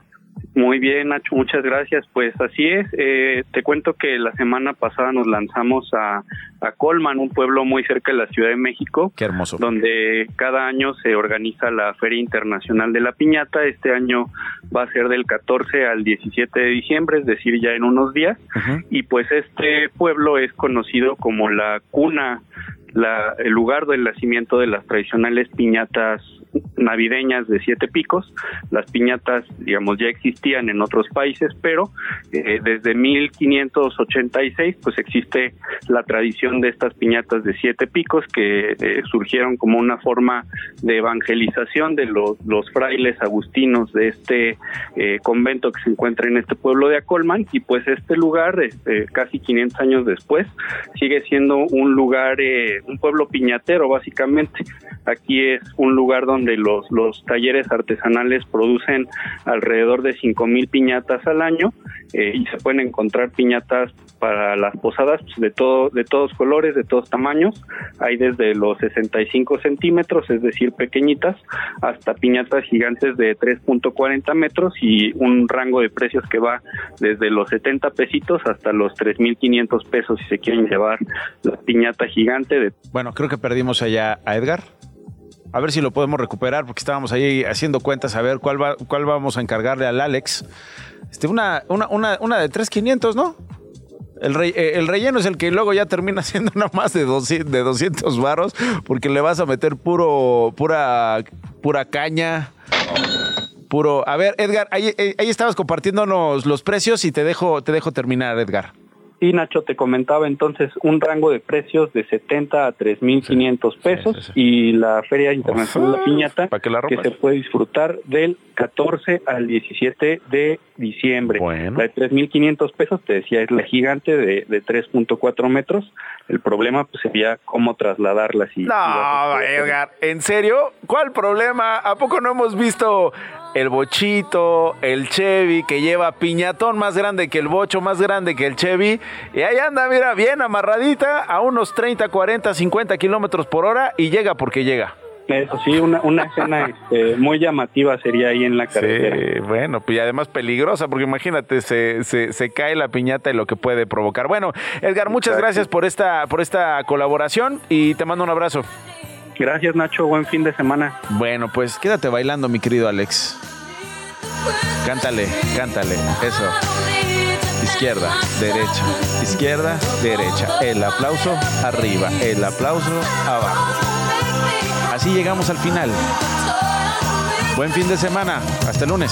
muy bien Nacho, muchas gracias. Pues así es. Eh, te cuento que la semana pasada nos lanzamos a, a Colman, un pueblo muy cerca de la Ciudad de México. Qué hermoso. Donde cada año se organiza la Feria Internacional de la Piñata. Este año va a ser del 14 al 17 de diciembre, es decir, ya en unos días. Y pues este pueblo es conocido como la cuna, la, el lugar del nacimiento de las tradicionales piñatas navideñas de siete picos. Las piñatas, digamos, ya existían en otros países, pero eh, desde 1586 pues existe la tradición de estas piñatas de siete picos que eh, surgieron como una forma de evangelización de los, los frailes agustinos de este eh, convento que se encuentra en este pueblo de Acolman y pues este lugar este, casi 500 años después sigue siendo un lugar, eh, un pueblo piñatero básicamente. Aquí es un lugar donde los, los talleres artesanales producen alrededor de 5.000 piñatas al año eh, y se pueden encontrar piñatas para las posadas pues, de, todo, de todos colores, de todos tamaños. Hay desde los 65 centímetros, es decir, pequeñitas, hasta piñatas gigantes de 3.40 metros y un rango de precios que va desde los 70 pesitos hasta los 3.500 pesos si se quieren llevar la piñata gigante de Bueno, creo que perdimos allá a Edgar. A ver si lo podemos recuperar, porque estábamos ahí haciendo cuentas a ver cuál, va, cuál vamos a encargarle al Alex. Este, una, una, una, una de 3.500, ¿no? El, re- eh, el relleno es el que luego ya termina *laughs* siendo nada más de 200, de 200 varos, porque le vas a meter puro, pura, pura caña. Puro. A ver, Edgar, ahí, eh, ahí estabas compartiéndonos los precios y te dejo, te dejo terminar, Edgar. Y Nacho te comentaba entonces un rango de precios de 70 a 3.500 pesos y la Feria Internacional de la Piñata ¿Para que la que rompas? se puede disfrutar del 14 al 17 de diciembre. La de 3.500 pesos, te decía, es la gigante de, de 3.4 metros. El problema pues sería cómo trasladarla. Si, No, Edgar, ¿en serio? ¿Cuál problema? ¿A poco no hemos visto el bochito, el Chevy que lleva piñatón más grande que el bocho, más grande que el Chevy? Y ahí anda, mira, bien amarradita a unos 30, 40, 50 kilómetros por hora y llega porque llega. Eso sí, una, una escena *laughs* este, muy llamativa sería ahí en la carretera. Sí, bueno, pues y además peligrosa, porque imagínate, se, se, se cae la piñata y lo que puede provocar. Bueno, Edgar, muchas Exacto. gracias por esta, por esta colaboración y te mando un abrazo. Gracias, Nacho. Buen fin de semana. Bueno, pues quédate bailando, mi querido Alex. Cántale, cántale, eso. Izquierda, derecha, izquierda, derecha. El aplauso arriba, el aplauso abajo. Así llegamos al final. Buen fin de semana. Hasta el lunes.